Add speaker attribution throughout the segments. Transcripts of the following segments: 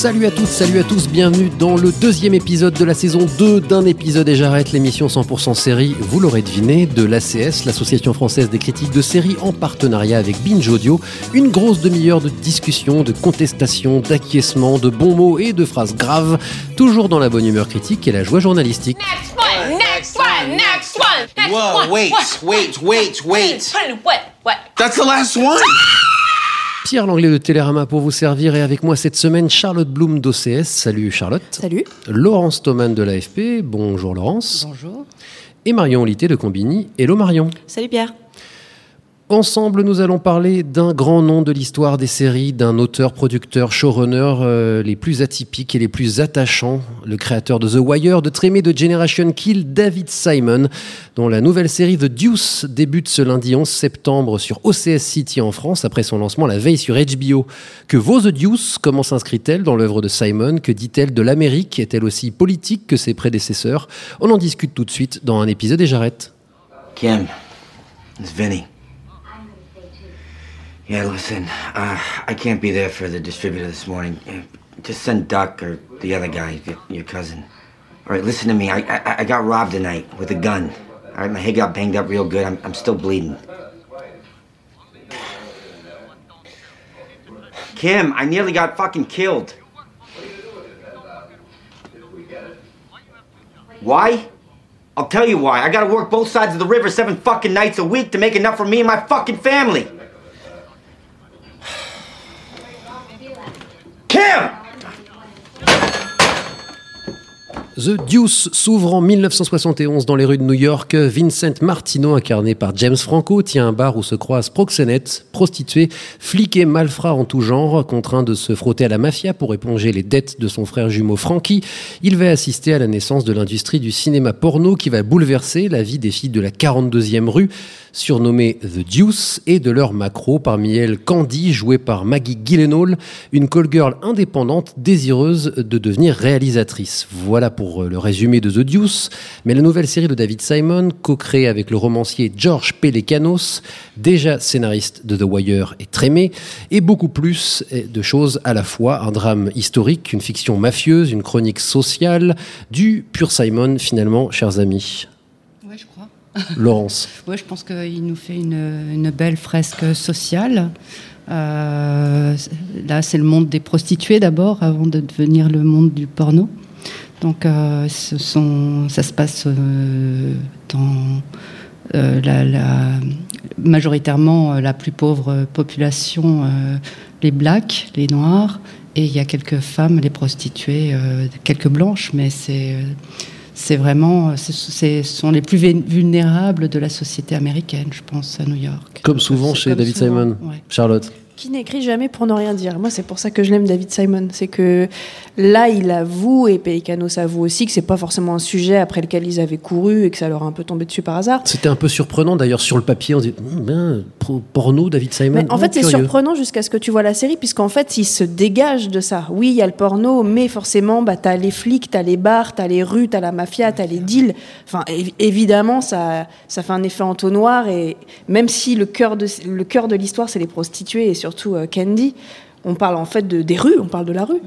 Speaker 1: Salut à toutes, salut à tous, bienvenue dans le deuxième épisode de la saison 2 d'un épisode et j'arrête l'émission 100% série, vous l'aurez deviné, de l'ACS, l'Association française des critiques de séries en partenariat avec Binge Audio. Une grosse demi-heure de discussion, de contestation, d'acquiescement, de bons mots et de phrases graves, toujours dans la bonne humeur critique et la joie journalistique.
Speaker 2: Next one, next one, next one, next
Speaker 3: Whoa,
Speaker 2: one.
Speaker 3: wait, wait, wait, wait.
Speaker 2: What? What?
Speaker 3: That's the last one?
Speaker 1: Pierre Langlais de Télérama pour vous servir et avec moi cette semaine Charlotte Bloom d'OCS. Salut Charlotte.
Speaker 4: Salut.
Speaker 1: Laurence Thoman de l'AFP. Bonjour Laurence.
Speaker 4: Bonjour.
Speaker 1: Et Marion Olité de Combini. Hello Marion.
Speaker 4: Salut Pierre.
Speaker 1: Ensemble, nous allons parler d'un grand nom de l'histoire des séries, d'un auteur, producteur, showrunner euh, les plus atypiques et les plus attachants, le créateur de The Wire, de Trémé de Generation Kill, David Simon, dont la nouvelle série The Deuce débute ce lundi 11 septembre sur OCS City en France, après son lancement la veille sur HBO. Que vaut The Deuce? Comment s'inscrit-elle dans l'œuvre de Simon? Que dit-elle de l'Amérique? Est-elle aussi politique que ses prédécesseurs? On en discute tout de suite dans un épisode et j'arrête.
Speaker 3: Kim, it's Vinny. Yeah, listen, uh, I can't be there for the distributor this morning. Uh, Just send Duck or the other guy, your, cousin. All right, listen to me. I, I I got robbed tonight with a gun. All right, my head got banged up real good. I'm I'm still bleeding. Kim, I nearly got fucking killed. Why? I'll tell you why. I gotta work both sides of the river seven fucking nights a week to make enough for me and my fucking family.
Speaker 1: The Deuce s'ouvre en 1971 dans les rues de New York. Vincent Martino, incarné par James Franco, tient un bar où se croisent proxénètes, prostituées, flics et malfrats en tout genre. Contraint de se frotter à la mafia pour éponger les dettes de son frère jumeau Frankie, il va assister à la naissance de l'industrie du cinéma porno qui va bouleverser la vie des filles de la 42e rue, surnommées The Deuce, et de leur macro, parmi elles Candy, jouée par Maggie Gyllenhaal, une call girl indépendante désireuse de devenir réalisatrice. Voilà pour le résumé de The Deuce, mais la nouvelle série de David Simon, co-créée avec le romancier George Pelecanos, déjà scénariste de The Wire et Trémé, et beaucoup plus de choses à la fois, un drame historique, une fiction mafieuse, une chronique sociale, du pur Simon finalement, chers amis. Laurence.
Speaker 4: Ouais, je pense qu'il nous fait une, belle fresque sociale. Euh, là, c'est le monde des prostituées d'abord, avant de devenir le monde du porno. Donc, euh, ça se passe euh, dans la, majoritairement la plus pauvre population, les blacks, les noirs, et il y a quelques femmes, les prostituées, quelques blanches, mais c'est c'est vraiment, ce sont les plus vulnérables de la société américaine, je pense, à New York.
Speaker 1: Comme souvent chez
Speaker 4: comme
Speaker 1: David
Speaker 4: souvent,
Speaker 1: Simon.
Speaker 4: ouais.
Speaker 1: Charlotte.
Speaker 5: Qui n'écrit jamais pour ne rien dire. Moi, c'est pour ça que je l'aime, David Simon. C'est que là, il avoue, et Pelicanos avoue aussi, que c'est pas forcément un sujet après lequel ils avaient couru et que ça leur a un peu tombé dessus par hasard.
Speaker 1: C'était un peu surprenant d'ailleurs sur le papier. On dit Hum, ben, porno David Simon.
Speaker 5: Mais en fait, c'est surprenant jusqu'à ce que tu vois la série, puisqu'en fait, il se dégage de ça. Oui, il y a le porno, mais forcément, bah, t'as les flics, t'as les bars, t'as les rues, t'as la mafia, t'as les deals. Enfin, évi- évidemment, ça, ça fait un effet entonnoir, et même si le cœur de, le cœur de l'histoire, c'est les prostituées et surtout euh, Candy, on parle en fait de, des rues, on parle de la rue.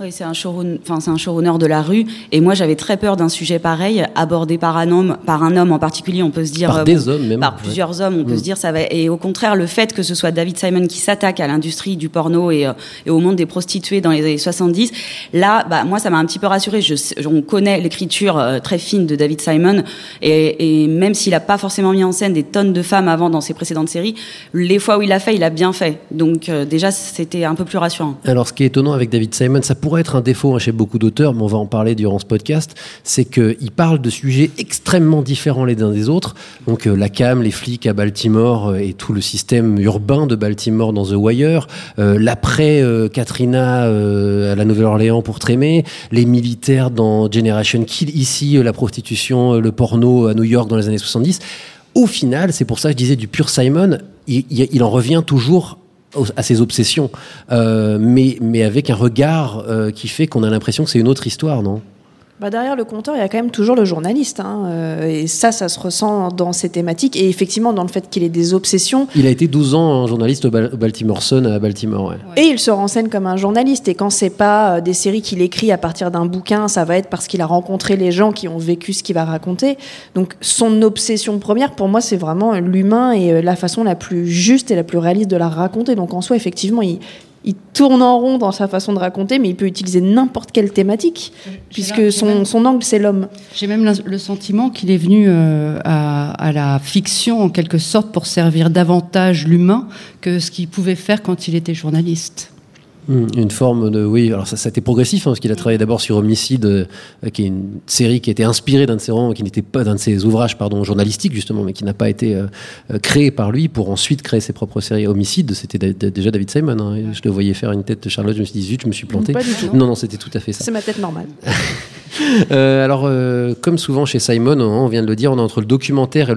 Speaker 6: Oui, c'est un showrun, enfin c'est un showrunner de la rue. Et moi, j'avais très peur d'un sujet pareil, abordé par un homme, par un homme en particulier. On peut se dire
Speaker 1: Par
Speaker 6: euh,
Speaker 1: des hommes même.
Speaker 6: par
Speaker 1: Ouais.
Speaker 6: plusieurs hommes, on peut
Speaker 1: Mm.
Speaker 6: se dire ça va. Et au contraire, le fait que ce soit David Simon qui s'attaque à l'industrie du porno et, euh, et au monde des prostituées dans les années 70, là, bah moi, ça m'a un petit peu rassuré. Je, sais- on connaît l'écriture euh, très fine de David Simon, et, et même s'il a pas forcément mis en scène des tonnes de femmes avant dans ses précédentes séries, les fois où il l'a fait, il a bien fait. Donc euh, déjà, c'était un peu plus rassurant.
Speaker 1: Alors, ce qui est étonnant avec David Simon, ça pourrait être un défaut hein, chez beaucoup d'auteurs, mais on va en parler durant ce podcast, c'est qu'ils parlent de sujets extrêmement différents les uns des autres. Donc euh, la cam, les flics à Baltimore euh, et tout le système urbain de Baltimore dans The Wire, euh, l'après Katrina à la Nouvelle-Orléans pour Trémé, les militaires dans Generation Kill, ici la prostitution, le porno à New York dans les années 70. Au final, c'est pour ça que je disais du pur Simon, il, il- en revient toujours à ses obsessions, euh, mais, mais avec un regard euh, qui fait qu'on a l'impression que c'est une autre histoire, non?
Speaker 5: Bah, derrière le compteur, il y a quand même toujours le journaliste. hein, euh, et ça, ça se ressent dans ces thématiques. Et effectivement, dans le fait qu'il ait des obsessions.
Speaker 1: Il a été 12 ans journaliste au, Bal- au Baltimore Sun à Baltimore. ouais.
Speaker 5: Et il se renseigne comme un journaliste. Et quand c'est pas euh, des séries qu'il écrit à partir d'un bouquin, ça va être parce qu'il a rencontré les gens qui ont vécu ce qu'il va raconter. Donc son obsession première, pour moi, c'est vraiment l'humain et euh, la façon la plus juste et la plus réaliste de la raconter. Donc en soi, effectivement, il, il tourne en rond dans sa façon de raconter, mais il peut utiliser n'importe quelle thématique, puisque son, son angle, c'est l'homme.
Speaker 4: J'ai même le le sentiment qu'il est venu euh, à, à la fiction en quelque sorte pour servir davantage l'humain que ce qu'il pouvait faire quand il était journaliste.
Speaker 1: Hmm, Une forme de oui. Alors ça, ça a été progressif hein, parce qu'il a travaillé d'abord sur Homicide, euh, qui est une série qui a été inspirée d'un de ses romans, qui n'était pas d'un de ses ouvrages, pardon, journalistiques justement, mais qui n'a pas été euh, créé par lui pour ensuite créer ses propres séries. Homicide, c'était déjà David Simon. hein, Je le voyais faire une tête de Charlotte. Je me suis dit zut, je me suis planté.
Speaker 5: Pas du tout.
Speaker 1: Non, non, c'était tout à fait ça.
Speaker 5: C'est ma tête normale.
Speaker 1: Euh, alors, euh, comme souvent chez Simon, on vient de le dire, on est entre le documentaire et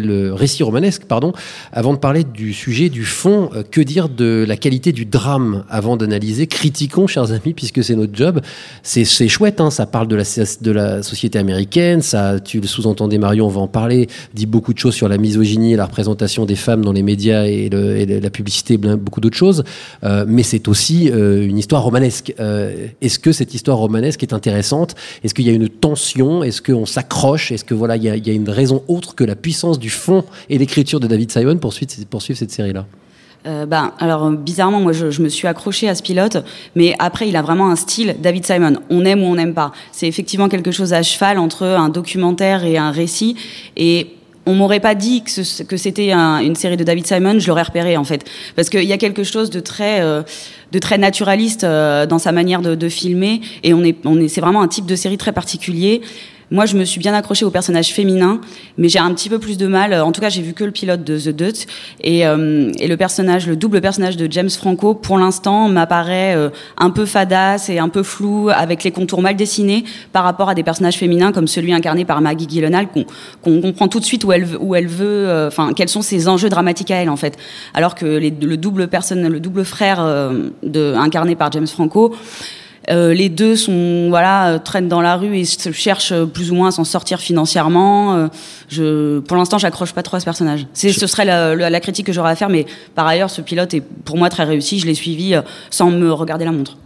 Speaker 1: le, récit romanesque. Pardon. Avant de parler du sujet, du fond, euh, que dire de la qualité du drame avant d'analyser? Critiquons, chers amis, puisque c'est notre job. C'est chouette, hein, ça parle de la, société américaine, ça, tu le sous-entendais, Marion, on va en parler, dit beaucoup de choses sur la misogynie et la représentation des femmes dans les médias et, et la publicité, beaucoup d'autres choses. Euh, mais c'est aussi euh, une histoire romanesque. Est-ce que cette histoire romanesque est intéressante? Est-ce qu'il y a une tension? Est-ce qu'on s'accroche? Est-ce que voilà, il y, a, une raison autre que la puissance du fond et l'écriture de David Simon pour suivre, cette série-là?
Speaker 6: Euh, ben, alors bizarrement, moi je, je me suis accrochée à ce pilote, mais après il a vraiment un style David Simon. On aime ou on n'aime pas. C'est effectivement quelque chose à cheval entre un documentaire et un récit. Et on m'aurait pas dit que, c'était un- une série de David Simon, je l'aurais repéré en fait, parce qu'il y a quelque chose de très euh, de très naturaliste euh, dans sa manière de, de filmer, et on est on est c'est vraiment un type de série très particulier. Moi, je me suis bien accrochée au personnage féminin, mais j'ai un petit peu plus de mal. En tout cas, j'ai vu que le pilote de The Dut et, euh, et le personnage, le double personnage de James Franco, pour l'instant, m'apparaît euh, un peu fadasse et un peu flou, avec les contours mal dessinés par rapport à des personnages féminins comme celui incarné par Maggie Gyllenhaal, qu'on qu'on comprend tout de suite où elle où elle veut, euh, enfin, quels sont ses enjeux dramatiques à elle en fait. Alors que les- le double personne, le double frère euh, de, incarné par James Franco. Euh, les deux sont voilà euh, traînent dans la rue et se cherchent euh, plus ou moins à s'en sortir financièrement. Euh, je, pour l'instant, j'accroche pas trop à ce personnage. C'est, ce serait la, la- la critique que j'aurais à faire, mais par ailleurs, ce pilote est pour moi très réussi. Je l'ai suivi euh, sans me regarder la montre.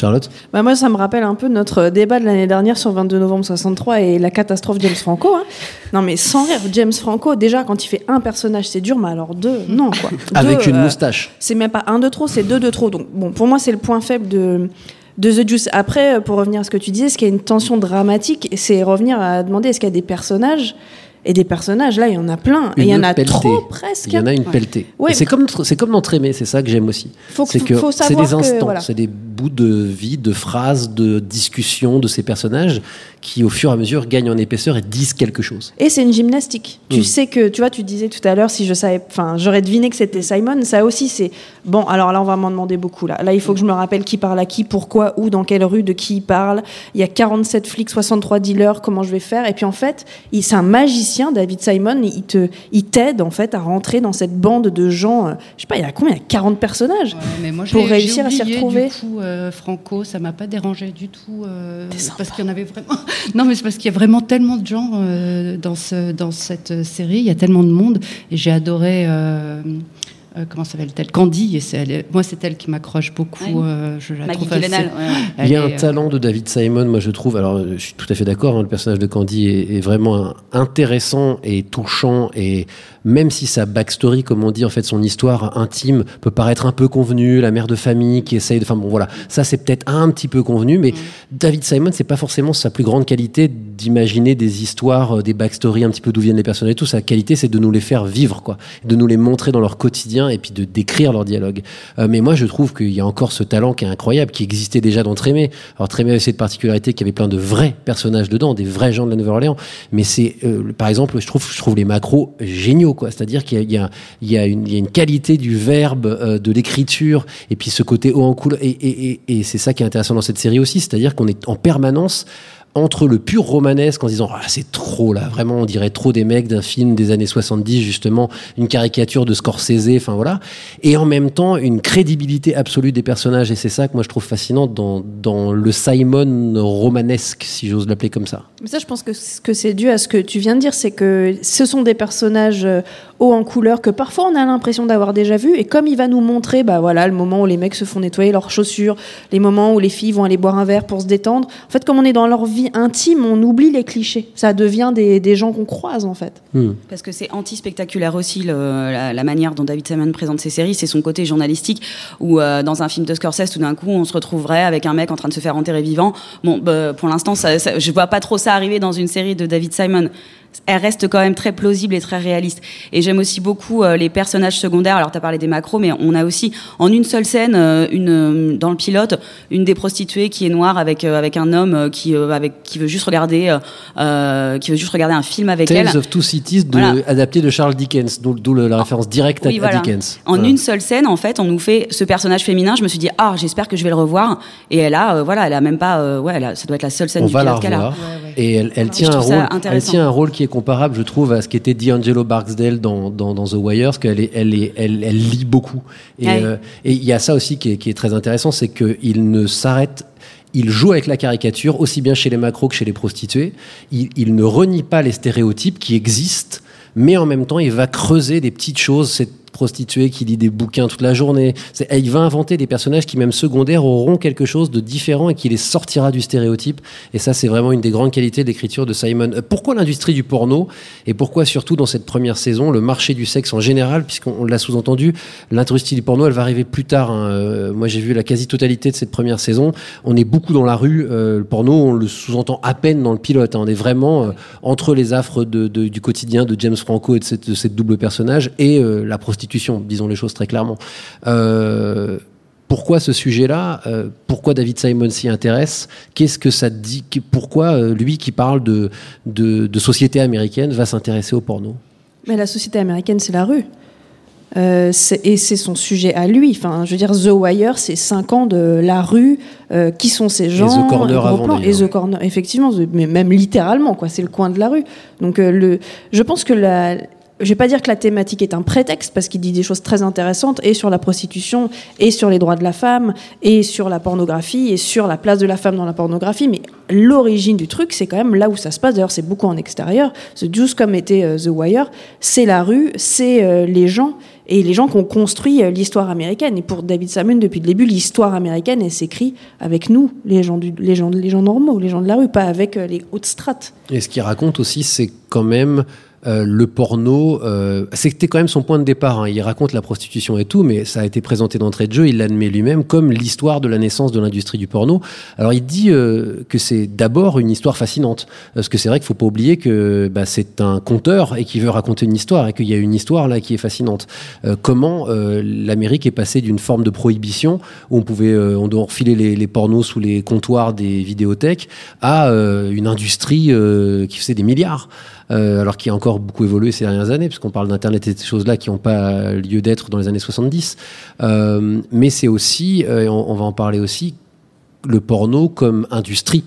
Speaker 1: Charlotte?
Speaker 5: Bah moi, ça me rappelle un peu notre débat de l'année dernière sur 22 novembre 63 et la catastrophe James Franco. hein. Non, mais sans rire, James Franco, déjà, quand il fait un personnage, c'est dur, mais alors deux, non, quoi.
Speaker 1: Avec
Speaker 5: Deux,
Speaker 1: une
Speaker 5: euh,
Speaker 1: moustache.
Speaker 5: C'est même pas un de trop, c'est deux de trop. Donc, bon, pour moi, c'est le point faible de, de The Juice. Après, euh, pour revenir à ce que tu disais, ce qui a une tension dramatique, c'est revenir à demander est-ce qu'il y a des personnages et des personnages, là, il y en a plein. et il y en a
Speaker 1: pelletée.
Speaker 5: trop, presque.
Speaker 1: Il y en a une pelletée.
Speaker 5: Ouais.
Speaker 1: C'est comme, c'est comme dans Trémé, c'est ça que j'aime aussi. C'est que c'est des instants,
Speaker 5: voilà.
Speaker 1: c'est des bouts de vie, de phrases, de discussions de ces personnages qui, au fur et à mesure, gagnent en épaisseur et disent quelque chose.
Speaker 5: Et c'est une gymnastique. Tu
Speaker 1: Mm.
Speaker 5: sais que, tu vois, tu disais tout à l'heure, si je savais, enfin, j'aurais deviné que c'était Simon. Ça aussi, c'est bon. Alors là, on va m'en demander beaucoup. Là, là, il faut que je me rappelle qui parle à qui, pourquoi, où, dans quelle rue, de qui il parle. Il y a 47 flics, 63 dealers. Comment je vais faire Et puis en fait, c'est un magicien, David Simon. Il te, il t'aide en fait à rentrer dans cette bande de gens. euh, Je sais pas, il y a combien Il y a 40 personnages
Speaker 4: Mais moi, je
Speaker 5: pour réussir à s'y retrouver.
Speaker 4: Du coup, euh, Franco, ça m'a pas dérangé du tout. euh, parce qu'il y en avait vraiment. Non, mais c'est parce qu'il y a vraiment tellement de gens euh, dans, ce, dans cette série. Il y a tellement de monde. Et j'ai adoré. Euh, comment s'appelle-t-elle? Candy. Et c'est elle- moi, c'est elle qui m'accroche beaucoup.
Speaker 6: Ouais.
Speaker 4: euh, je la
Speaker 6: Maggie
Speaker 4: trouve assez-
Speaker 6: ouais,
Speaker 1: Il y a un
Speaker 4: est, euh,
Speaker 1: talent de David Simon, moi je trouve. Alors, je suis tout à fait d'accord. hein, le personnage de Candy est, est vraiment intéressant et touchant. Et même si sa backstory, comme on dit, en fait, son histoire intime peut paraître un peu convenue, la mère de famille qui essaye de. Enfin bon, voilà, ça c'est peut-être un petit peu convenu, mais David Simon, c'est pas forcément sa plus grande qualité d'imaginer des histoires, des backstories, un petit peu d'où viennent les personnages et tout. Sa qualité, c'est de nous les faire vivre, quoi, de nous les montrer dans leur quotidien et puis de décrire leur dialogue. Euh, mais moi, je trouve qu'il y a encore ce talent qui est incroyable, qui existait déjà dans Trémé. Alors Trémé avait cette particularité qu'il y avait plein de vrais personnages dedans, des vrais gens de la Nouvelle-Orléans. Mais c'est, euh, par exemple, je trouve, je trouve les macros géniaux, quoi. C'est-à-dire qu'il y a, une, qualité du verbe, euh, de l'écriture, et puis ce côté haut en couleur. Et c'est ça qui est intéressant dans cette série aussi, c'est-à-dire qu'on est en permanence entre le pur romanesque en disant ah, c'est trop là vraiment on dirait trop des mecs d'un film des années 70 justement une caricature de Scorsese enfin voilà. Et en même temps une crédibilité absolue des personnages. Et c'est ça que moi je trouve fascinant dans, le Simon romanesque si j'ose l'appeler comme ça.
Speaker 5: Mais ça, je pense que que c'est dû à ce que tu viens de dire, c'est que ce sont des personnages en couleur que parfois on a l'impression d'avoir déjà vus. Et comme il va nous montrer, bah voilà, le moment où les mecs se font nettoyer leurs chaussures, les moments où les filles vont aller boire un verre pour se détendre. En fait, comme on est dans leur vie intime, on oublie les clichés. Ça devient des, des gens qu'on croise en fait.
Speaker 6: Parce que c'est anti-spectaculaire aussi le- la, la manière dont David Simon présente ses séries, c'est son côté journalistique où euh, dans un film de Scorsese tout d'un coup on se retrouverait avec un mec en train de se faire enterrer vivant. Bon, bah, pour l'instant ça, ça- je vois pas trop ça arriver dans une série de David Simon. Elle reste quand même très plausible et très réaliste. Et j'aime aussi beaucoup euh, les personnages secondaires. Alors tu as parlé des macros, mais on a aussi en une seule scène, euh, une euh, dans le pilote, une des prostituées qui est noire avec euh, avec un homme euh, qui euh, avec qui veut juste regarder euh, euh, qui veut juste regarder un film avec elle.
Speaker 1: Tales of Two Cities de,
Speaker 6: Voilà.
Speaker 1: adapté de Charles Dickens d'où d'où le- la référence directe à,
Speaker 6: Oui,
Speaker 1: à
Speaker 6: voilà.
Speaker 1: Dickens
Speaker 6: En
Speaker 1: Voilà.
Speaker 6: une seule scène, en fait, on nous fait ce personnage féminin. Je me suis dit, ah, j'espère que je vais le revoir. Et elle a, euh, voilà, elle a même pas, euh, ouais, elle a- ça doit être la seule scène
Speaker 1: on
Speaker 6: du pilote qu'elle a.
Speaker 1: et elle, tient un rôle elle tient un rôle qui est comparable je trouve à ce qu'était D'Angelo Barksdale dans, dans, dans The Wire parce qu'elle est, elle est elle, elle lit beaucoup. Et
Speaker 6: Ouais.
Speaker 1: euh, et il y a ça aussi qui est, qui est très intéressant c'est que il ne s'arrête il joue avec la caricature aussi bien chez les macros que chez les prostituées. Il, il ne renie pas les stéréotypes qui existent mais en même temps il va creuser des petites choses prostituée qui lit des bouquins toute la journée. Il va inventer des personnages qui, même secondaires, auront quelque chose de différent et qui les sortira du stéréotype. Et ça, c'est vraiment une des grandes qualités de l'écriture de Simon. Euh, Pourquoi l'industrie du porno? Et pourquoi surtout dans cette première saison le marché du sexe en général, puisqu'on on l'a sous-entendu, l'industrie du porno, elle va arriver plus tard. hein. Euh, Moi, j'ai vu la quasi-totalité de cette première saison. On est beaucoup dans la rue. Euh, le porno, on le sous-entend à peine dans le pilote. hein. On est vraiment entre les affres du quotidien de James Franco et de cette, de cette double personnage et la prostitution, disons les choses très clairement. Euh, pourquoi ce sujet-là? Euh, Pourquoi David Simon s'y intéresse? Qu'est-ce que ça dit? Pourquoi euh, lui qui parle de, de, de société américaine va s'intéresser au porno?
Speaker 5: Mais la société américaine, c'est la rue. Euh, et c'est son sujet à lui. Enfin, je veux dire, The Wire, c'est cinq ans de la rue. qui sont ces gens
Speaker 1: The Corner avant,
Speaker 5: plan, Et. The Corner, effectivement, mais même littéralement, quoi. C'est le coin de la rue. Donc, le, je pense que la. Je vais pas dire que la thématique est un prétexte parce qu'il dit des choses très intéressantes et sur la prostitution et sur les droits de la femme et sur la pornographie et sur la place de la femme dans la pornographie. Mais l'origine du truc, c'est quand même là où ça se passe. D'ailleurs, c'est beaucoup en extérieur. The Juice, comme était euh, The Wire, c'est la rue, c'est euh, les gens et les gens qui ont construit euh, l'histoire américaine. Et pour David Simon, depuis le début, l'histoire américaine, elle s'écrit avec nous, les gens, les, gens, les gens normaux, les gens de la rue, pas avec les hautes strates.
Speaker 1: Et ce qu'il raconte aussi, c'est quand même euh, le porno. Euh, C'était quand même son point de départ. hein. Il raconte la prostitution et tout, mais ça a été présenté d'entrée de jeu. Il l'admet lui-même comme l'histoire de la naissance de l'industrie du porno. Alors il dit euh, que c'est d'abord une histoire fascinante, parce que c'est vrai qu'il faut pas oublier que bah, c'est un conteur et qui veut raconter une histoire et qu'il y a une histoire là qui est fascinante. Euh, comment euh, l'Amérique est passée d'une forme de prohibition où on pouvait, on doit refiler les, les pornos sous les comptoirs des vidéothèques à une industrie qui faisait des milliards. Euh, alors qui a encore beaucoup évolué ces dernières années, puisqu'on parle d'Internet et de ces choses-là qui n'ont pas lieu d'être dans les années 70. Euh, mais c'est aussi, euh, et on, va en parler aussi, le porno comme industrie.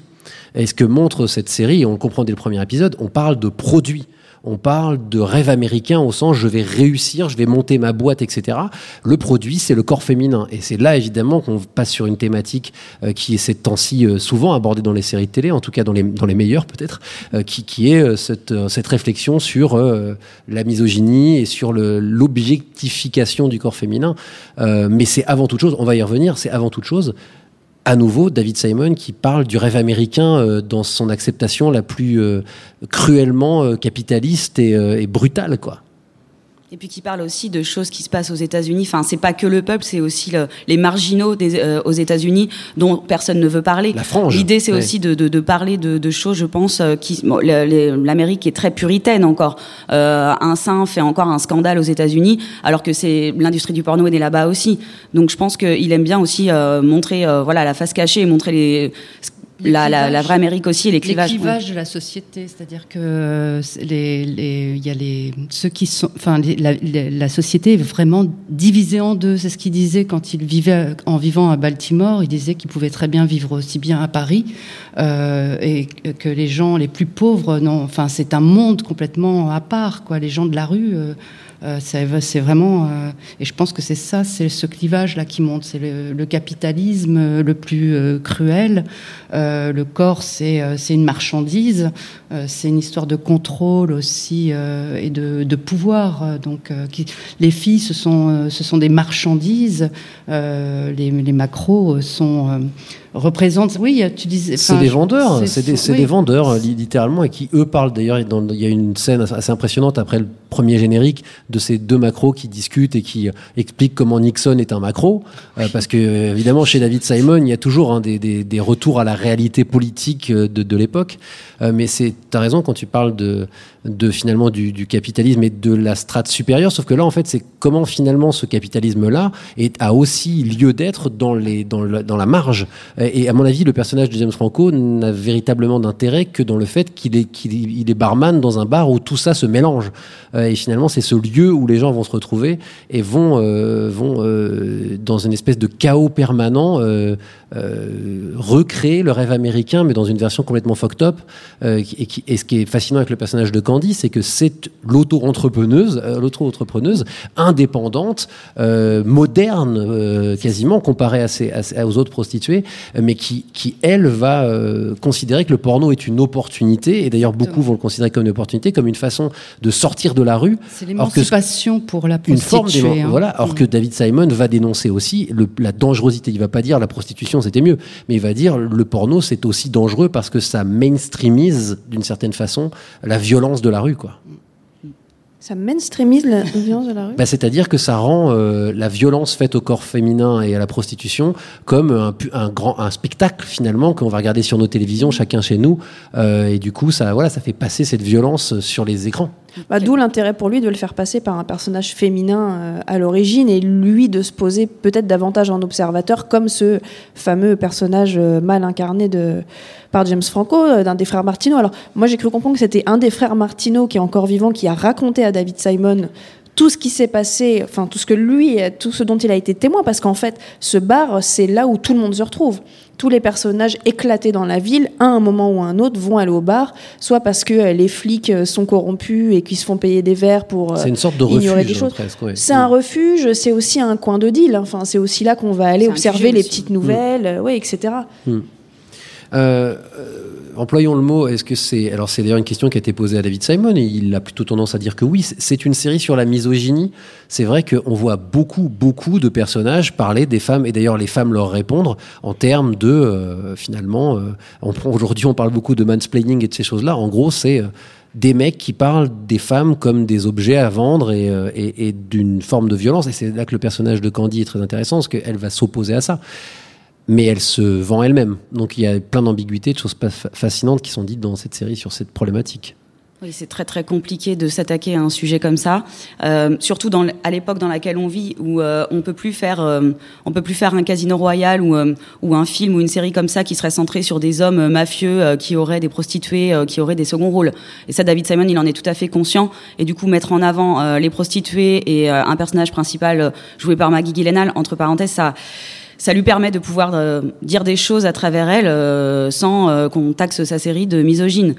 Speaker 1: Et ce que montre cette série, et on le comprend dès le premier épisode, on parle de produits. On parle de rêve américain au sens je vais réussir, je vais monter ma boîte, etc. Le produit, c'est le corps féminin. Et c'est là, évidemment, qu'on passe sur une thématique euh, qui est ces temps-ci euh, souvent abordée dans les séries de télé, en tout cas dans les, meilleures peut-être, euh, qui, qui est cette, cette réflexion sur la misogynie et sur l'objectification du corps féminin. Mais c'est avant toute chose, on va y revenir, c'est avant toute chose à nouveau David Simon qui parle du rêve américain euh, dans son acceptation la plus euh, cruellement euh, capitaliste et, et brutale quoi.
Speaker 6: Et puis qui parle aussi de choses qui se passent aux États-Unis. Enfin, c'est pas que le peuple, c'est aussi le- les marginaux des, euh, aux États-Unis dont personne ne veut parler.
Speaker 1: La frange.
Speaker 6: L'idée, c'est
Speaker 1: Ouais.
Speaker 6: aussi de, de, de parler de, de choses, je pense, euh, qui bon, l'Amérique est très puritaine encore. Euh, un saint fait encore un scandale aux États-Unis, alors que c'est l'industrie du porno est là-bas aussi. Donc, je pense qu'il aime bien aussi euh, montrer, euh, voilà, la face cachée et montrer les la, la, la vraie Amérique aussi les
Speaker 4: Les
Speaker 6: clivages.
Speaker 4: clivages de la société, c'est-à-dire que les, les, il y a les ceux qui sont, enfin, les- la, les- la société est vraiment divisée en deux. C'est ce qu'il disait quand il vivait en vivant à Baltimore. Il disait qu'il pouvait très bien vivre aussi bien à Paris euh, et que les gens les plus pauvres, non, enfin, c'est un monde complètement à part, quoi. Les gens de la rue. euh, euh, c'est vraiment euh, et je pense que c'est ça, c'est ce clivage là qui monte, c'est le, capitalisme euh, le plus cruel. Le corps, c'est une marchandise, c'est une histoire de contrôle aussi et de, de pouvoir. donc, les filles, ce sont ce sont des marchandises. les, macros sont représentent. Oui, tu disais.
Speaker 1: C'est des vendeurs,
Speaker 4: c'est-
Speaker 1: des,
Speaker 4: oui.
Speaker 1: des vendeurs euh, li- littéralement et qui eux parlent d'ailleurs. Il y a une scène assez impressionnante après le premier générique de ces deux macros qui discutent et qui euh, expliquent comment Nixon est un macro, euh, parce que évidemment chez David Simon il y a toujours hein, des, des- des retours à la réalité politique de, de l'époque. Euh, mais c'est, t'as raison quand tu parles de, de finalement du, du capitalisme et de la strate supérieure, sauf que là en fait c'est comment finalement ce capitalisme-là a aussi lieu d'être dans les dans, le- dans la marge. Et à mon avis, le personnage de James Franco n'a véritablement d'intérêt que dans le fait qu'il est, barman dans un bar où tout ça se mélange. Euh, et finalement, c'est ce lieu où les gens vont se retrouver et vont, euh, vont euh, dans une espèce de chaos permanent, euh, recréer le rêve américain, mais dans une version complètement fucked up. Euh, et, qui- et ce qui est fascinant avec le personnage de Candy, c'est que c'est l'auto-entrepreneuse, euh, l'auto-entrepreneuse indépendante, moderne quasiment comparée à ses- à ses- aux autres prostituées, mais qui, qui elle va considérer que le porno est une opportunité, et d'ailleurs beaucoup vont le considérer comme une opportunité, comme une façon de sortir de la rue.
Speaker 4: C'est l'émancipation pour la
Speaker 1: une forme
Speaker 4: prostituée. hein.
Speaker 1: voilà alors
Speaker 4: Mm.
Speaker 1: que David Simon va dénoncer aussi le- la dangerosité il va pas dire la prostitution c'était mieux. Mais il va dire le porno c'est aussi dangereux parce que ça mainstreamise d'une certaine façon la violence de la rue quoi.
Speaker 5: Ça mainstreamise la violence de la rue.
Speaker 1: bah, c'est-à-dire que ça rend euh, la violence faite au corps féminin et à la prostitution comme un, grand un spectacle finalement qu'on va regarder sur nos télévisions chacun chez nous. Euh, et du coup ça voilà ça fait passer cette violence sur les écrans
Speaker 5: Bah, D'où l'intérêt pour lui de le faire passer par un personnage féminin euh, à l'origine et lui de se poser peut-être davantage en observateur comme ce fameux personnage euh, mal incarné de, par James Franco, euh, d'un des frères Martineau. Alors moi j'ai cru comprendre que c'était un des frères Martineau qui est encore vivant, qui a raconté à David Simon tout ce qui s'est passé, enfin tout ce que lui, tout ce dont il a été témoin, parce qu'en fait, ce bar, c'est là où tout le monde se retrouve. Tous les personnages éclatés dans la ville, à un moment ou à un autre, vont aller au bar, soit parce que euh, les flics euh, sont corrompus et qu'ils se font payer des verres pour euh,
Speaker 1: c'est une sorte de
Speaker 5: ignorer
Speaker 1: refuge
Speaker 5: des choses.
Speaker 1: presque ouais.
Speaker 5: C'est un refuge, c'est aussi un coin de deal. Enfin, c'est aussi là qu'on va aller observer les
Speaker 6: aussi.
Speaker 5: petites nouvelles, ouais, etc.
Speaker 1: Euh, employons le mot. Est-ce que c'est alors c'est d'ailleurs une question qui a été posée à David Simon et il a plutôt tendance à dire que oui. c'est- une série sur la misogynie. C'est vrai qu'on voit beaucoup beaucoup de personnages parler des femmes et d'ailleurs les femmes leur répondre en termes de euh, finalement. euh, Aujourd'hui on parle beaucoup de mansplaining et de ces choses-là. En gros c'est euh, des mecs qui parlent des femmes comme des objets à vendre et- et d'une forme de violence. Et c'est là que le personnage de Candy est très intéressant, parce qu'elle va s'opposer à ça mais elle se vend elle-même. Donc il y a plein d'ambiguïtés, de choses fascinantes qui sont dites dans cette série sur cette problématique.
Speaker 6: Oui, c'est très très compliqué de s'attaquer à un sujet comme ça, euh, surtout à l'époque dans laquelle on vit, où euh, on peut plus faire, euh, on peut plus faire un Casino Royal ou, un film ou une série comme ça qui serait centré sur des hommes mafieux qui auraient des prostituées, qui auraient des seconds rôles. Et ça, David Simon, il en est tout à fait conscient. Et du coup, mettre en avant les prostituées et un personnage principal joué par Maggie Gyllenhaal, entre parenthèses, ça ça lui permet de pouvoir euh, dire des choses à travers elle euh, sans euh, qu'on taxe sa série de misogyne.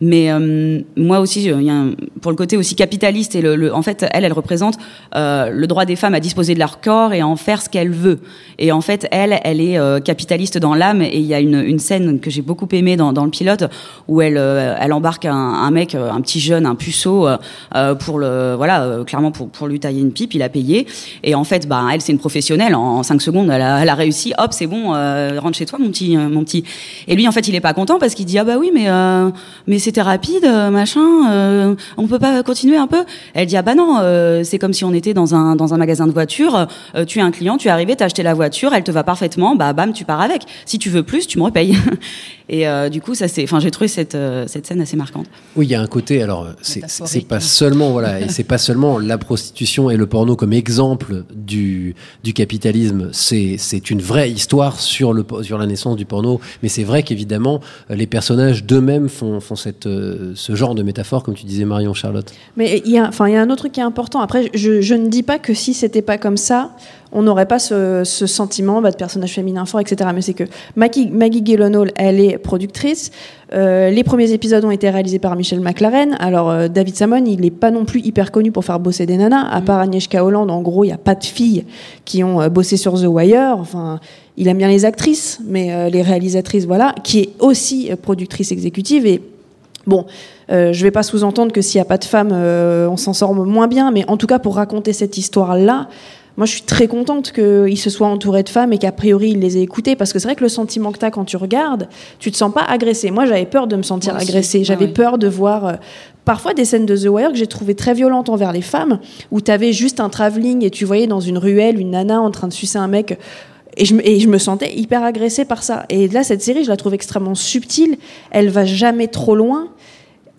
Speaker 6: Mais euh, moi aussi, il y a un- pour le côté aussi capitaliste et le, le- en fait, elle, elle représente euh, le droit des femmes à disposer de leur corps et à en faire ce qu'elle veut. Et en fait, elle, elle est euh, capitaliste dans l'âme. Et il y a une, une scène que j'ai beaucoup aimée dans, dans le pilote où elle, euh, elle embarque un, un mec, euh, un petit jeune, un puceau, euh, pour le, voilà, clairement pour, pour lui tailler une pipe. Il a payé. Et en fait, bah, elle, c'est une professionnelle. En, en cinq secondes, elle a, elle a réussi. Hop, c'est bon, rentre chez toi, mon petit, mon petit. Et lui, en fait, il est pas content parce qu'il dit ah bah oui, mais mais c'était rapide, machin. euh, on peut pas continuer un peu Elle dit ah bah non, euh, c'est comme si on était dans un dans un magasin de voitures. euh, tu es un client, tu es arrivé, t'as acheté la voiture, elle te va parfaitement, bah bam, tu pars avec. Si tu veux plus, tu me repayes. Et euh, du coup, ça c'est, enfin, j'ai trouvé cette euh, cette scène assez marquante.
Speaker 1: Oui, il y a un côté. Alors, c'est c'est pas seulement voilà, et c'est pas seulement la prostitution et le porno comme exemple du du capitalisme. C'est c'est une vraie histoire sur le sur la naissance du porno. Mais c'est vrai qu'évidemment, les personnages d'eux-mêmes font font cette euh, ce genre de métaphore, comme tu disais Marion Charlotte.
Speaker 5: Mais il y a, enfin, il y a un autre truc qui est important. Après, je, je ne dis pas que si c'était pas comme ça, on n'aurait pas ce, ce sentiment bah, de personnage féminin fort, etc. Mais c'est que Maggie, Maggie Gyllenhaal, elle est productrice. Euh, les premiers épisodes ont été réalisés par Michel McLaren. Alors, euh, David Simon, il n'est pas non plus hyper connu pour faire bosser des nanas. À part Agnieszka Holland, en gros, il n'y a pas de filles qui ont euh, bossé sur The Wire. Enfin, il aime bien les actrices, mais les réalisatrices, voilà, qui est aussi productrice exécutive et Bon, euh, je vais pas sous-entendre que s'il n'y a pas de femmes, euh, on s'en sort moins bien, mais en tout cas, pour raconter cette histoire-là, moi, je suis très contente qu'il se soit entouré de femmes et qu'a priori, il les ait écoutées, parce que c'est vrai que le sentiment que tu as quand tu regardes, tu te sens pas agressé. Moi, j'avais peur de me sentir agressée. J'avais
Speaker 6: Ah ouais.
Speaker 5: peur de voir euh, parfois des scènes de The Wire que j'ai trouvées très violentes envers les femmes, où tu avais juste un travelling et tu voyais dans une ruelle une nana en train de sucer un mec. Et je, me- sentais hyper agressée par ça. Et là, cette série, je la trouve extrêmement subtile. Elle va jamais trop loin.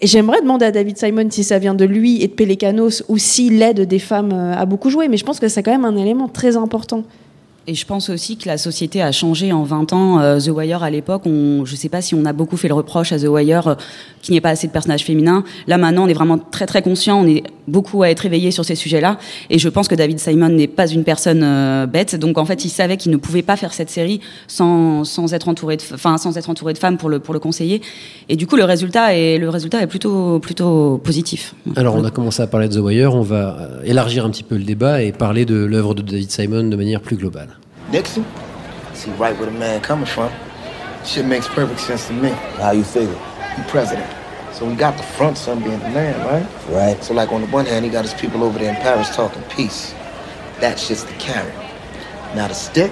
Speaker 5: Et j'aimerais demander à David Simon si ça vient de lui et de Pelekanos ou si l'aide des femmes euh, a beaucoup joué. Mais je pense que c'est quand même un élément très important.
Speaker 6: Et je pense aussi que la société a changé en 20 ans. Euh, The Wire, à l'époque, je ne sais pas si on a beaucoup fait le reproche à The Wire euh, qu'il n'y ait pas assez de personnages féminins. Là, maintenant, on est vraiment très, très conscient. On est beaucoup à être éveillé sur ces sujets-là. Et je pense que David Simon n'est pas une personne euh, bête. Donc, en fait, il savait qu'il ne pouvait pas faire cette série sans, sans, être, entouré de, enfin, sans être entouré de femmes pour le, pour le conseiller. Et du coup, le résultat est, le résultat est plutôt, plutôt positif.
Speaker 1: Alors, on a commencé à parler de The Wire. On va élargir un petit peu le débat et parler de l'œuvre de David Simon de manière plus globale.
Speaker 7: Nixon? See right where the man coming from. Shit makes perfect sense to me.
Speaker 8: How you figure?
Speaker 7: He president. So we got the front son being the man, right?
Speaker 8: Right.
Speaker 7: So like on the one hand, he got his people over there in Paris talking peace. That shit's the carrot. Now the stick,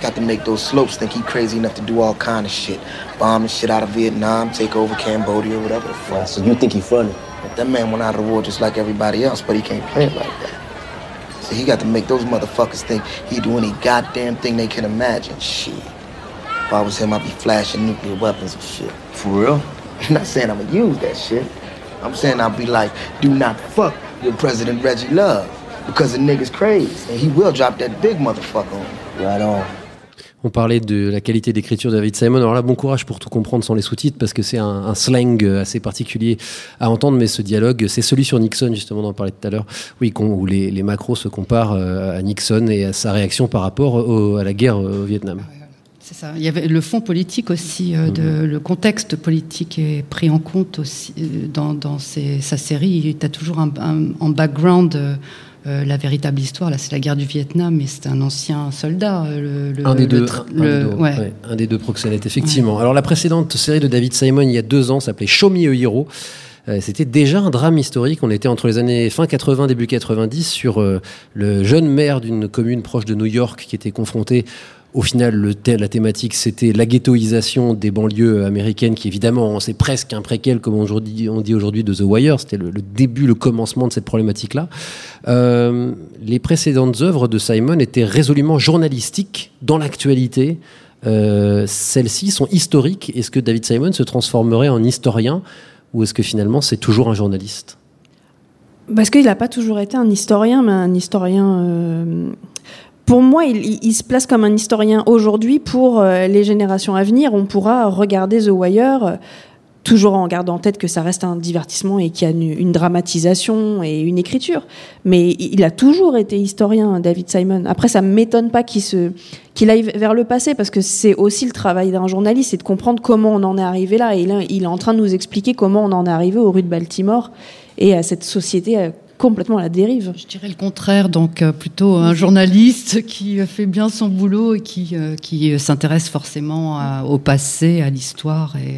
Speaker 7: got to make those slopes think he crazy enough to do all kind of shit. Bomb the shit out of Vietnam, take over Cambodia, or whatever the fuck.
Speaker 8: So you think he funny?
Speaker 7: But that man went out of the war just like everybody else, but he can't play it like that. So he got to make those motherfuckers think he do any goddamn thing they can imagine. Shit. If I was him, I'd be flashing nuclear weapons and shit.
Speaker 8: For real?
Speaker 7: I'm not saying I'm gonna use that shit. I'm saying I'll be like, do not fuck with President Reggie Love. Because the nigga's crazy. And he will drop that big motherfucker on me.
Speaker 8: Right on.
Speaker 1: On parlait de la qualité d'écriture de David Simon. Alors là, bon courage pour tout comprendre sans les sous-titres parce que c'est un, un slang assez particulier à entendre. Mais ce dialogue, c'est celui sur Nixon, justement, dont on parlait tout à l'heure. Oui, où les, les macros se comparent euh, à Nixon et à sa réaction par rapport au- à la guerre au Vietnam.
Speaker 4: C'est ça. Il y avait le fond politique aussi, euh, de, le contexte politique est pris en compte aussi euh, dans, sa série. Tu as toujours un, un- en background euh, euh, la véritable histoire. Là, c'est la guerre du Vietnam, mais c'est un ancien soldat. Le, le-
Speaker 1: un des
Speaker 4: le
Speaker 1: deux,
Speaker 4: tra-
Speaker 1: un des
Speaker 4: le-
Speaker 1: deux,
Speaker 4: ouais.
Speaker 1: ouais, un des deux proxénètes, effectivement. Alors la précédente série de David Simon, il y a deux ans, s'appelait Show Me a Hero. Euh, C'était déjà un drame historique. On était entre les années fin 80, début 90 sur euh, le jeune maire d'une commune proche de New York qui était confronté. Au final, la thématique, c'était la ghettoisation des banlieues américaines, qui évidemment, c'est presque un préquel, comme on dit, aujourd'hui, de The Wire. C'était le, le début, le commencement de cette problématique-là. Euh, les précédentes œuvres de Simon étaient résolument journalistiques dans l'actualité. Euh, Celles-ci sont historiques. Est-ce que David Simon se transformerait en historien ou est-ce que finalement c'est toujours un journaliste?
Speaker 5: Parce qu'il n'a pas toujours été un historien, mais un historien. euh, Pour moi, il, se place comme un historien aujourd'hui. Pour euh, les générations à venir, on pourra regarder The Wire. euh, Toujours en gardant en tête que ça reste un divertissement et qu'il y a une, dramatisation et une écriture. Mais il a toujours été historien, David Simon. Après, ça ne m'étonne pas qu'il qu'il aille vers le passé, parce que c'est aussi le travail d'un journaliste, c'est de comprendre comment on en est arrivé là. Et là, il est en train de nous expliquer comment on en est arrivé aux rues de Baltimore et à cette société euh, complètement à la dérive.
Speaker 4: Je dirais le contraire, donc euh, plutôt un journaliste qui euh, fait bien son boulot et qui, euh, qui s'intéresse forcément à- au passé, à l'histoire et,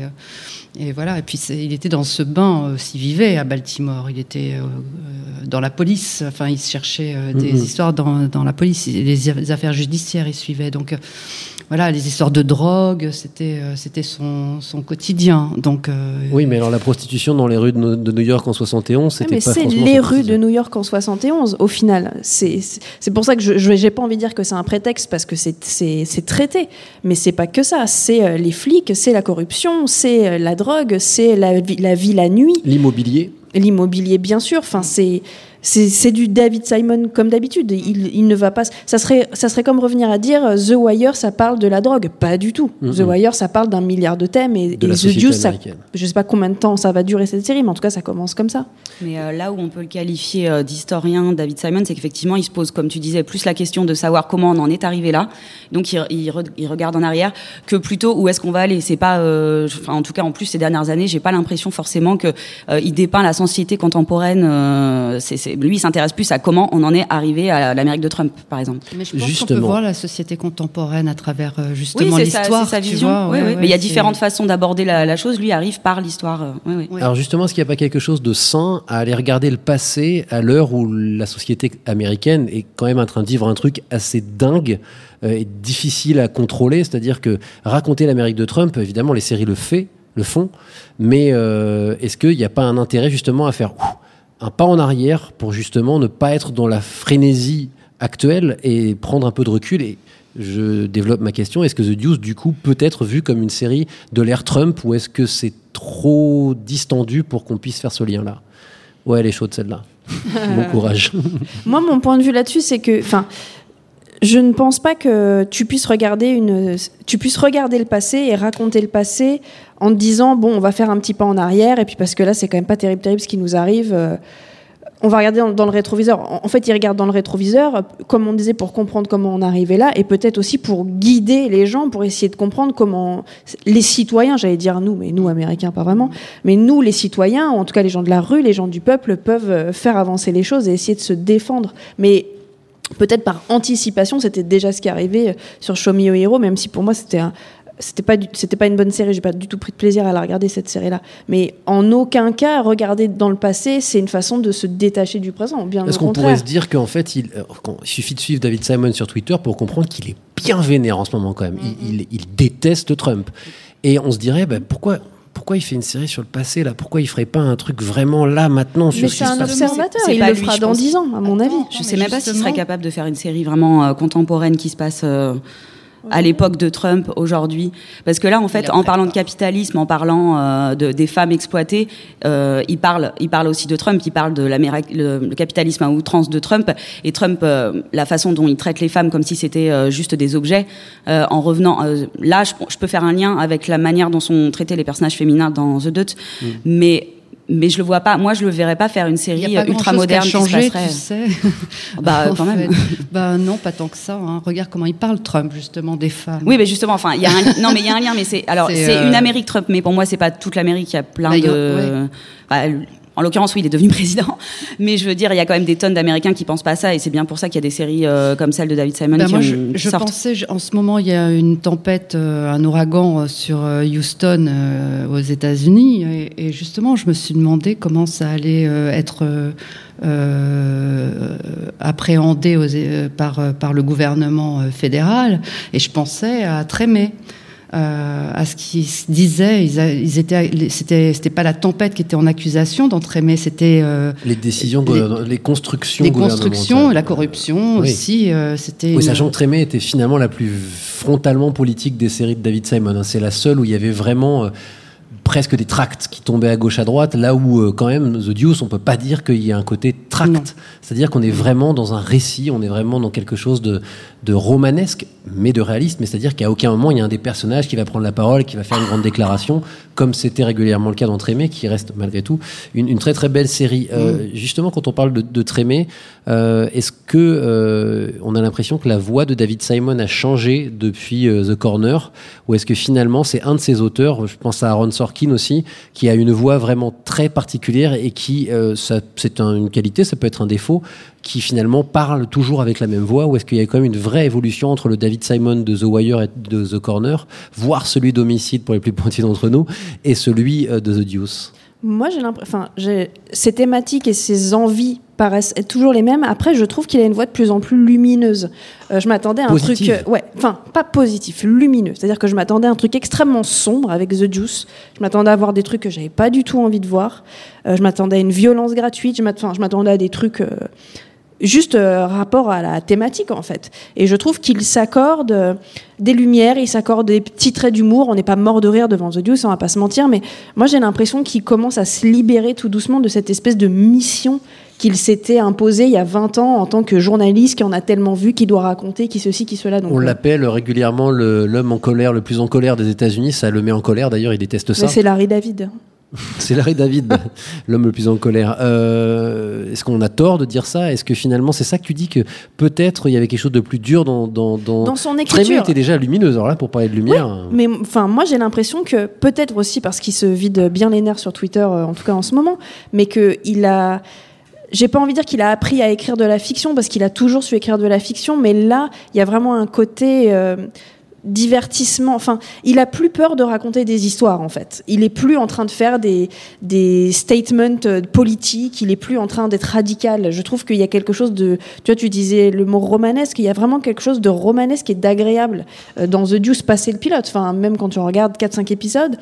Speaker 4: Et voilà, et puis il était dans ce bain euh, s'il vivait à Baltimore. Il était dans la police, enfin il cherchait euh, des histoires dans, dans la police, Et les, les affaires judiciaires il suivait. Donc euh, voilà, les histoires de drogue, c'était euh, c'était son, son quotidien. Donc euh,
Speaker 1: Oui, mais alors la prostitution dans les rues de, New York en 71,
Speaker 5: Ouais,
Speaker 1: c'était
Speaker 5: mais
Speaker 1: pas
Speaker 5: c'est les rues de New York en 71, au final. C'est c'est- pour ça que je n'ai pas envie de dire que c'est un prétexte, parce que c'est- c'est c'est traité. Mais c'est pas que ça. C'est euh, les flics, c'est la corruption, c'est la drogue, c'est la, vie- la vie la nuit,
Speaker 1: L'immobilier.
Speaker 5: l'immobilier, bien sûr. Enfin, c'est. C'est du David Simon comme d'habitude. Il, il ne va pas. Ça serait, ça serait comme revenir à dire euh, The Wire, ça parle de la drogue. Pas du tout. The Wire, ça parle d'un milliard de thèmes. Et,
Speaker 1: De
Speaker 5: et The Deuce, ça, je sais pas combien de temps ça va durer cette série, mais en tout cas, ça commence comme ça.
Speaker 6: Mais euh, là où on peut le qualifier euh, d'historien, David Simon, c'est qu'effectivement, il se pose, comme tu disais, plus la question de savoir comment on en est arrivé là. Donc, il, il re- il regarde en arrière que plutôt où est-ce qu'on va aller. C'est pas, euh, enfin, en tout cas, en plus ces dernières années, j'ai pas l'impression forcément que euh, il dépeint la société contemporaine. euh, c'est- lui, il s'intéresse plus à comment on en est arrivé à l'Amérique de Trump, par exemple.
Speaker 4: Mais je pense qu'on peut voir la société contemporaine à travers euh,
Speaker 6: Oui,
Speaker 4: justement
Speaker 6: sa,
Speaker 4: l'histoire.
Speaker 6: c'est sa
Speaker 4: tu
Speaker 6: vision.
Speaker 4: vois,
Speaker 6: Oui,
Speaker 4: ouais,
Speaker 6: oui.
Speaker 4: ouais,
Speaker 6: Mais il y a
Speaker 4: c'est-
Speaker 6: différentes façons d'aborder la, la chose. Lui arrive par l'histoire. euh, oui, oui.
Speaker 1: Alors justement, est-ce qu'il n'y a pas quelque chose de sain à aller regarder le passé à l'heure où la société américaine est quand même en train de vivre un truc assez dingue euh, et difficile à contrôler? C'est-à-dire que raconter l'Amérique de Trump, évidemment, les séries le, fait, le font, mais euh, est-ce qu'il n'y a pas un intérêt justement à faire ouf, un pas en arrière pour justement ne pas être dans la frénésie actuelle et prendre un peu de recul et je développe ma question. Est-ce que The Deuce, du coup, peut être vu comme une série de l'ère Trump ou est-ce que c'est trop distendu pour qu'on puisse faire ce lien-là? Ouais, elle est chaude celle-là. bon courage.
Speaker 5: Moi, mon point de vue là-dessus, c'est que, enfin, je ne pense pas que tu puisses regarder le passé et raconter le passé en te disant bon, on va faire un petit pas en arrière et puis parce que là, c'est quand même pas terrible, terrible ce qui nous arrive. euh, on va regarder dans, le rétroviseur. En, en fait, ils regardent dans le rétroviseur, comme on disait, pour comprendre comment on arrivé là, et peut-être aussi pour guider les gens, pour essayer de comprendre comment les citoyens, j'allais dire nous, mais nous Américains pas vraiment, mais nous les citoyens, ou en tout cas les gens de la rue, les gens du peuple, peuvent euh, faire avancer les choses et essayer de se défendre. Mais peut-être par anticipation, c'était déjà ce qui arrivait euh, sur Show Me Your Hero, même si pour moi c'était un- c'était pas c'était pas une bonne série, j'ai pas du tout pris de plaisir à la regarder cette série-là. Mais en aucun cas regarder dans le passé, c'est une façon de se détacher du présent, bien
Speaker 1: Est-ce
Speaker 5: au
Speaker 1: qu'on pourrait se dire qu'en fait, il, euh, il suffit de suivre David Simon sur Twitter pour comprendre qu'il est bien vénère en ce moment quand même. Il, il- il déteste Trump. Et on se dirait, bah, pourquoi pourquoi il fait une série sur le passé là? Pourquoi il ferait pas un truc vraiment là maintenant sur
Speaker 5: Mais
Speaker 1: ce qui
Speaker 5: c'est
Speaker 1: se
Speaker 5: un
Speaker 1: passe?
Speaker 5: observateur,
Speaker 6: C'est
Speaker 5: il
Speaker 6: pas
Speaker 5: le
Speaker 6: lui,
Speaker 5: fera dans. 10 ans, à mon avis.
Speaker 6: Je
Speaker 4: Non,
Speaker 6: sais même pas s'il serait capable de faire une série vraiment euh, contemporaine qui se passe euh, à l'époque de Trump aujourd'hui. Parce que là, en fait, en parlant de capitalisme, en parlant euh, de, des femmes exploitées, euh, il parle, il parle aussi de Trump. Il parle de l'Amérique, le, le capitalisme à outrance de Trump. Et Trump, euh, la façon dont il traite les femmes comme si c'était euh, juste des objets. euh, en revenant, euh, là, je, je peux faire un lien avec la manière dont sont traités les personnages féminins dans The Dot, mais mais je le vois pas. Moi, je le verrais pas faire une série ultra
Speaker 4: grand-chose qui a
Speaker 6: moderne qui se
Speaker 4: tu sais.
Speaker 6: Bah, quand même.
Speaker 4: Bah non, pas tant que ça. hein. Regarde comment il parle Trump justement des femmes.
Speaker 6: Oui, mais justement, enfin, il y a un, non, mais il y a un lien, mais c'est alors
Speaker 4: C'est,
Speaker 6: c'est
Speaker 4: euh,
Speaker 6: une Amérique Trump, mais pour moi, c'est pas toute l'Amérique. Il y a plein
Speaker 4: Bah,
Speaker 6: de. Bah, en l'occurrence, oui, il est devenu président, mais je veux dire, il y a quand même des tonnes d'Américains qui pensent pas à ça, et c'est bien pour ça qu'il y a des séries euh, comme celle de David Simon
Speaker 4: Bah,
Speaker 6: qui,
Speaker 4: moi, je,
Speaker 6: qui
Speaker 4: je
Speaker 6: sortent.
Speaker 4: pensais, en ce moment, il y a une tempête, euh, un ouragan euh, sur Houston, euh, aux États-Unis, et, et justement, je me suis demandé comment ça allait être appréhendé aux- par, par le gouvernement fédéral, et je pensais à Trémé. Euh, à ce qu'ils se disaient, ils, étaient, c'était, c'était pas la tempête qui était en accusation d'Entrémé, c'était euh,
Speaker 1: Les décisions,
Speaker 4: Les-
Speaker 1: les, constructions
Speaker 4: les constructions, la corruption
Speaker 1: Oui.
Speaker 4: aussi. euh, c'était
Speaker 1: Oui,
Speaker 4: une-
Speaker 1: sachant que Trémé était finalement la plus frontalement politique des séries de David Simon. hein. C'est la seule où il y avait vraiment presque des tracts qui tombaient à gauche à droite, là où quand même The Deuce, on peut pas dire qu'il y a un côté C'est-à-dire qu'on est vraiment dans un récit, on est vraiment dans quelque chose de, de romanesque, mais de réaliste. Mais c'est-à-dire qu'à aucun moment il y a un des personnages qui va prendre la parole, qui va faire une grande déclaration, comme c'était régulièrement le cas dans Trémé, qui reste malgré tout une, une très très belle série. Euh, Justement, quand on parle de, de Trémé, euh, est-ce que euh, on a l'impression que la voix de David Simon a changé depuis The Corner, ou est-ce que finalement c'est un de ses auteurs, je pense à Aaron Sorkin aussi, qui a une voix vraiment très particulière et qui, c'est un- une qualité, ça peut être un défaut, qui finalement parle toujours avec la même voix, ou est-ce qu'il y a quand même une vraie évolution entre le David Simon de The Wire et de The Corner, voire celui d'Homicide pour les plus pointus d'entre nous, et celui euh, de The Deuce?
Speaker 5: Moi, j'ai l'impression. Enfin, ces thématiques et ces envies paraissent être toujours les mêmes. Après, je trouve qu'il a une voix de plus en plus lumineuse. Euh, je m'attendais à un truc. euh, ouais, enfin, pas positif, lumineux. C'est-à-dire que je m'attendais à un truc extrêmement sombre avec The Juice. Je m'attendais à voir des trucs que j'avais pas du tout envie de voir. Euh, je m'attendais à une violence gratuite. Je m'attendais à des trucs. Juste euh, rapport à la thématique en fait. Et je trouve qu'il s'accorde euh, des lumières, il s'accorde des petits traits d'humour. On n'est pas mort de rire devant The Deuce, on va pas se mentir, mais moi j'ai l'impression qu'il commence à se libérer tout doucement de cette espèce de mission qu'il s'était imposée il y a 20 ans en tant que journaliste, qui en a tellement vu, qui doit raconter, qui ceci, qui cela. Donc,
Speaker 1: On
Speaker 5: euh,
Speaker 1: l'appelle régulièrement l'homme en colère, le plus en colère des États-Unis. Ça le met en colère. D'ailleurs, il déteste ça.
Speaker 5: c'est Larry David.
Speaker 1: C'est Larry David, l'homme le plus en colère. Euh, Est-ce qu'on a tort de dire ça? Est-ce que finalement, c'est ça que tu dis que peut-être il y avait quelque chose de plus dur dans dans dans,
Speaker 5: Dans son écriture.
Speaker 1: était déjà lumineuse. Alors là, pour parler de lumière,
Speaker 5: Mais enfin, moi j'ai l'impression que peut-être aussi parce qu'il se vide bien les nerfs sur Twitter, euh, en tout cas en ce moment, mais que il a. J'ai pas envie de dire qu'il a appris à écrire de la fiction parce qu'il a toujours su écrire de la fiction, mais là il y a vraiment un côté euh, divertissement. Enfin, il a plus peur de raconter des histoires en fait. Il est plus en train de faire des des statements euh, politiques. Il est plus en train d'être radical. Je trouve qu'il y a quelque chose de. Tu vois, tu disais le mot romanesque. Il y a vraiment quelque chose de romanesque et d'agréable euh, dans The Deuce passer le pilote. Enfin, même quand tu regardes 4-5 épisodes.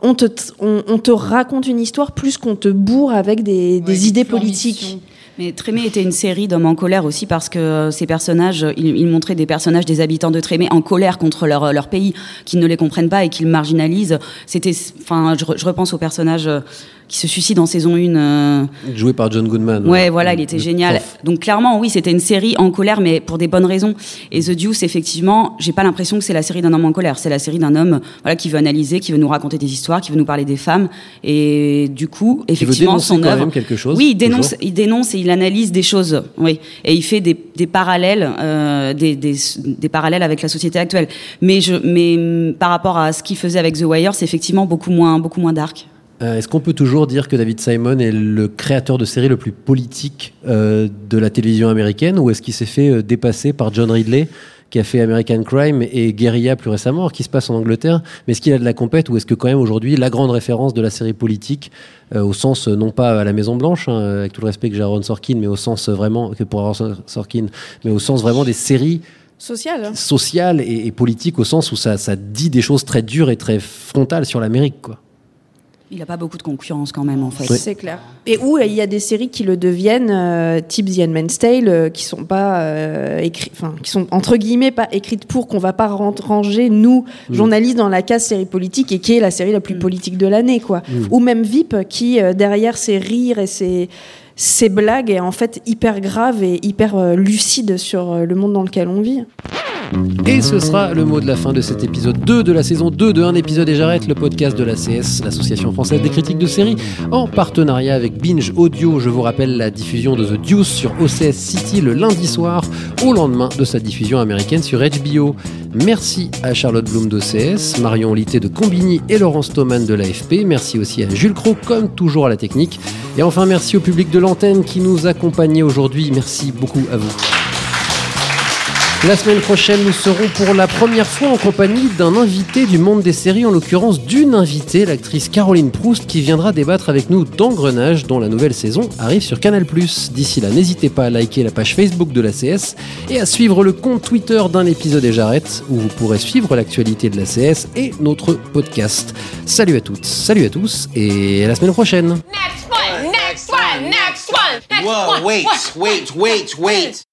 Speaker 5: On te, on, on te raconte une histoire plus qu'on te bourre avec des, des idées politiques.
Speaker 6: Mais Trémé était une série d'hommes en colère aussi parce que euh, ces personnages, ils, ils montraient des personnages des habitants de Trémé en colère contre leur, leur pays, qui ne les comprennent pas et qui le marginalisent. C'était, enfin, je, re- je repense au personnage euh, qui se suicide en saison 1. euh,
Speaker 1: joué par John Goodman.
Speaker 6: Ouais, voilà, il était génial.
Speaker 1: prof.
Speaker 6: Donc clairement, oui, c'était une série en colère, mais pour des bonnes raisons. Et The Deuce, effectivement, j'ai pas l'impression que c'est la série d'un homme en colère. C'est la série d'un homme, voilà, qui veut analyser, qui veut nous raconter des histoires, qui veut nous parler des femmes. Et du coup,
Speaker 1: veut
Speaker 6: effectivement, son œuvre.
Speaker 1: même quelque chose,
Speaker 6: Oui, il dénonce,
Speaker 1: toujours.
Speaker 6: il dénonce et il analyse des choses. Oui, et il fait des, des parallèles, euh, des, des, des parallèles avec la société actuelle. Mais je, mais hum, par rapport à ce qu'il faisait avec The Wire, c'est effectivement beaucoup moins, beaucoup moins dark.
Speaker 1: Euh, Est-ce qu'on peut toujours dire que David Simon est le créateur de série le plus politique euh, de la télévision américaine ou est-ce qu'il s'est fait euh, dépasser par John Ridley qui a fait American Crime et Guerilla plus récemment, alors qui se passe en Angleterre? Mais est-ce qu'il a de la compète ou est-ce que quand même aujourd'hui la grande référence de la série politique, euh, au sens euh, non pas à la Maison Blanche, hein, avec tout le respect que j'ai à Aaron Sorkin, mais au sens euh, vraiment que pour Aaron Sorkin, mais au sens vraiment des séries
Speaker 5: Social.
Speaker 1: sociales et, et politiques au sens où ça, ça dit des choses très dures et très frontales sur l'Amérique, quoi.
Speaker 6: Il a pas beaucoup de concurrence quand même, en fait.
Speaker 5: C'est clair. Et où il y a des séries qui le deviennent, euh, type The Handmaid's Tale, euh, qui sont pas euh, écrits, enfin qui sont entre guillemets pas écrites pour qu'on va pas ran- ranger nous
Speaker 1: Mm.
Speaker 5: journalistes dans la case série politique et qui est la série la plus politique de l'année, quoi.
Speaker 1: Mm.
Speaker 5: Ou même VIP qui euh, derrière ses rires et ses ses blagues est en fait hyper grave et hyper euh, lucide sur euh, le monde dans lequel on vit.
Speaker 1: Et ce sera le mot de la fin de cet épisode 2 de la saison 2 de Un épisode et j'arrête, le podcast de l'ACS, l'Association française des critiques de séries, en partenariat avec Binge Audio. Je vous rappelle la diffusion de The Deuce sur OCS City le lundi soir, au lendemain de sa diffusion américaine sur HBO. Merci à Charlotte Bloom d'OCS, Marion Litté de Combini et Laurence Thoman de l'AFP. Merci aussi à Jules Cro, comme toujours à la technique. Et enfin, merci au public de l'antenne qui nous accompagnait aujourd'hui. Merci beaucoup à vous. La semaine prochaine, nous serons pour la première fois en compagnie d'un invité du monde des séries, en l'occurrence d'une invitée, l'actrice Caroline Proust, qui viendra débattre avec nous d'Engrenage, dont la nouvelle saison arrive sur Canal+. D'ici là, n'hésitez pas à liker la page Facebook de la CS et à suivre le compte Twitter d'un épisode et j'arrête, où vous pourrez suivre l'actualité de la CS et notre podcast. Salut à toutes, salut à tous, et à la semaine prochaine
Speaker 2: Next one, next one, next one, next
Speaker 7: Whoa,
Speaker 2: one.
Speaker 7: wait,
Speaker 2: one,
Speaker 7: wait, wait, wait.